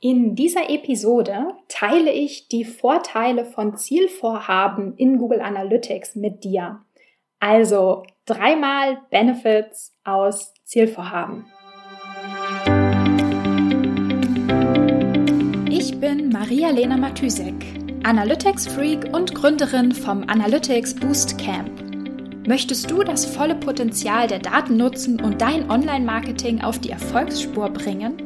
In dieser Episode teile ich die Vorteile von Zielvorhaben in Google Analytics mit dir. Also dreimal Benefits aus Zielvorhaben. Ich bin Maria-Lena Matysek, Analytics-Freak und Gründerin vom Analytics Boost Camp. Möchtest du das volle Potenzial der Daten nutzen und dein Online-Marketing auf die Erfolgsspur bringen?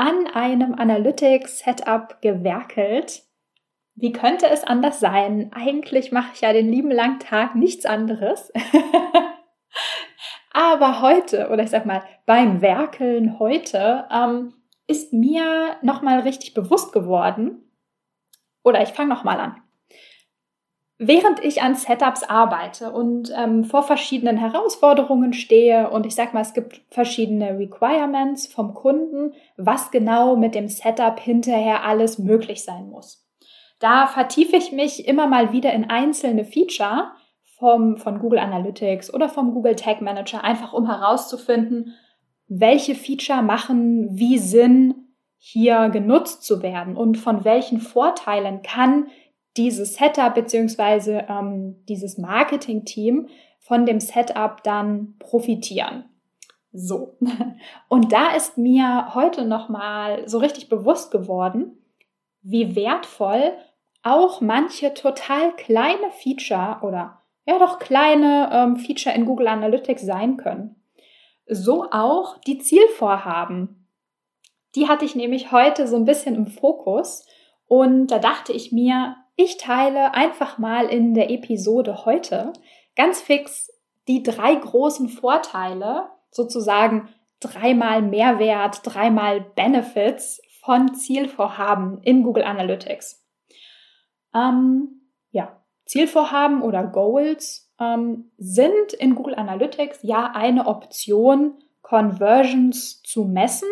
an einem Analytics-Setup gewerkelt. Wie könnte es anders sein? Eigentlich mache ich ja den lieben langen Tag nichts anderes. Aber heute, oder ich sag mal, beim Werkeln heute, ähm, ist mir nochmal richtig bewusst geworden, oder ich fange nochmal an. Während ich an Setups arbeite und ähm, vor verschiedenen Herausforderungen stehe und ich sag mal, es gibt verschiedene Requirements vom Kunden, was genau mit dem Setup hinterher alles möglich sein muss. Da vertiefe ich mich immer mal wieder in einzelne Feature vom, von Google Analytics oder vom Google Tag Manager, einfach um herauszufinden, welche Feature machen wie Sinn, hier genutzt zu werden und von welchen Vorteilen kann dieses Setup beziehungsweise ähm, dieses Marketing-Team von dem Setup dann profitieren. So. Und da ist mir heute nochmal so richtig bewusst geworden, wie wertvoll auch manche total kleine Feature oder ja doch kleine ähm, Feature in Google Analytics sein können. So auch die Zielvorhaben. Die hatte ich nämlich heute so ein bisschen im Fokus und da dachte ich mir, ich teile einfach mal in der Episode heute ganz fix die drei großen Vorteile, sozusagen dreimal Mehrwert, dreimal Benefits von Zielvorhaben in Google Analytics. Ähm, ja, Zielvorhaben oder Goals ähm, sind in Google Analytics ja eine Option, Conversions zu messen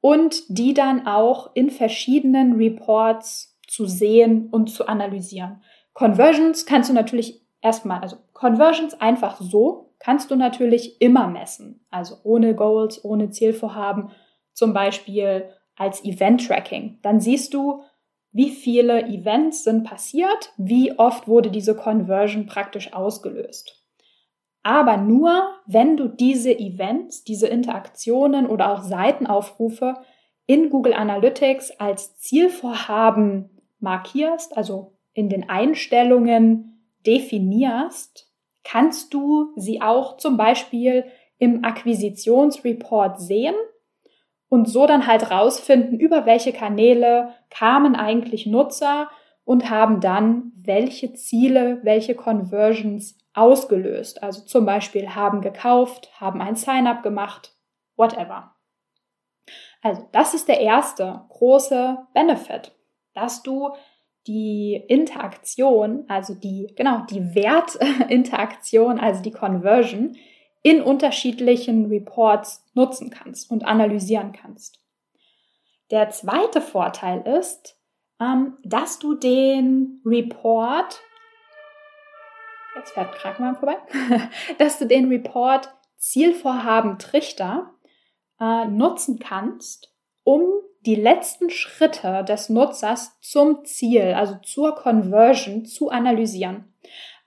und die dann auch in verschiedenen Reports zu sehen und zu analysieren. Conversions kannst du natürlich erstmal, also Conversions einfach so kannst du natürlich immer messen. Also ohne Goals, ohne Zielvorhaben, zum Beispiel als Event-Tracking. Dann siehst du, wie viele Events sind passiert, wie oft wurde diese Conversion praktisch ausgelöst. Aber nur, wenn du diese Events, diese Interaktionen oder auch Seitenaufrufe in Google Analytics als Zielvorhaben markierst, also in den Einstellungen definierst, kannst du sie auch zum Beispiel im Akquisitionsreport sehen und so dann halt rausfinden, über welche Kanäle kamen eigentlich Nutzer und haben dann welche Ziele, welche Conversions ausgelöst. Also zum Beispiel haben gekauft, haben ein Sign-up gemacht, whatever. Also das ist der erste große Benefit dass du die Interaktion, also die, genau, die Wertinteraktion, also die Conversion in unterschiedlichen Reports nutzen kannst und analysieren kannst. Der zweite Vorteil ist, ähm, dass du den Report, jetzt fährt Krankenwagen vorbei, dass du den Report Zielvorhaben Trichter äh, nutzen kannst, um die letzten Schritte des Nutzers zum Ziel, also zur Conversion, zu analysieren.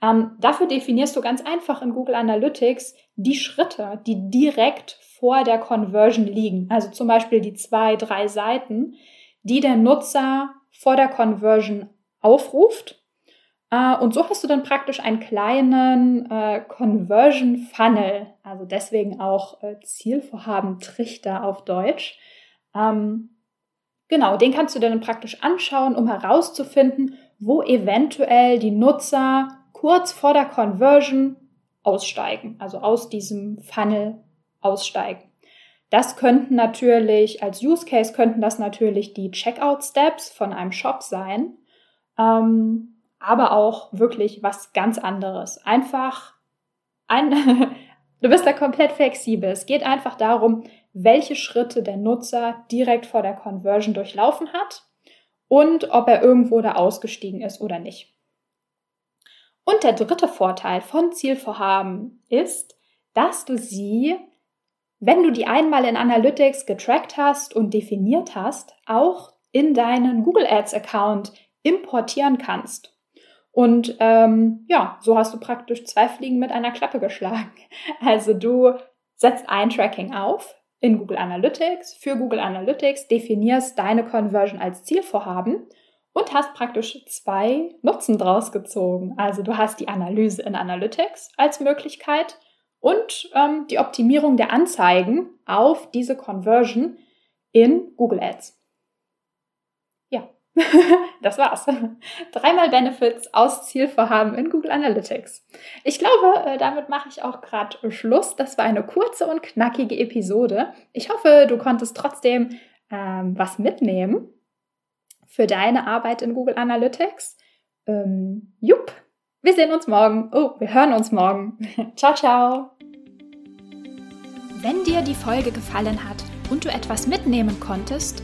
Ähm, dafür definierst du ganz einfach in Google Analytics die Schritte, die direkt vor der Conversion liegen. Also zum Beispiel die zwei, drei Seiten, die der Nutzer vor der Conversion aufruft. Äh, und so hast du dann praktisch einen kleinen äh, Conversion Funnel, also deswegen auch äh, Zielvorhaben Trichter auf Deutsch. Ähm, Genau, den kannst du dann praktisch anschauen, um herauszufinden, wo eventuell die Nutzer kurz vor der Conversion aussteigen, also aus diesem Funnel aussteigen. Das könnten natürlich, als Use Case könnten das natürlich die Checkout Steps von einem Shop sein. ähm, aber auch wirklich was ganz anderes. Einfach ein, du bist da komplett flexibel. Es geht einfach darum, welche Schritte der Nutzer direkt vor der Conversion durchlaufen hat und ob er irgendwo da ausgestiegen ist oder nicht. Und der dritte Vorteil von Zielvorhaben ist, dass du sie, wenn du die einmal in Analytics getrackt hast und definiert hast, auch in deinen Google Ads Account importieren kannst. Und ähm, ja, so hast du praktisch zwei Fliegen mit einer Klappe geschlagen. Also du setzt ein Tracking auf in Google Analytics, für Google Analytics definierst deine Conversion als Zielvorhaben und hast praktisch zwei Nutzen draus gezogen. Also du hast die Analyse in Analytics als Möglichkeit und ähm, die Optimierung der Anzeigen auf diese Conversion in Google Ads. Das war's. Dreimal Benefits aus Zielvorhaben in Google Analytics. Ich glaube, äh, damit mache ich auch gerade Schluss. Das war eine kurze und knackige Episode. Ich hoffe, du konntest trotzdem ähm, was mitnehmen für deine Arbeit in Google Analytics. Ähm, jupp, wir sehen uns morgen. Oh, wir hören uns morgen. ciao, ciao. Wenn dir die Folge gefallen hat und du etwas mitnehmen konntest,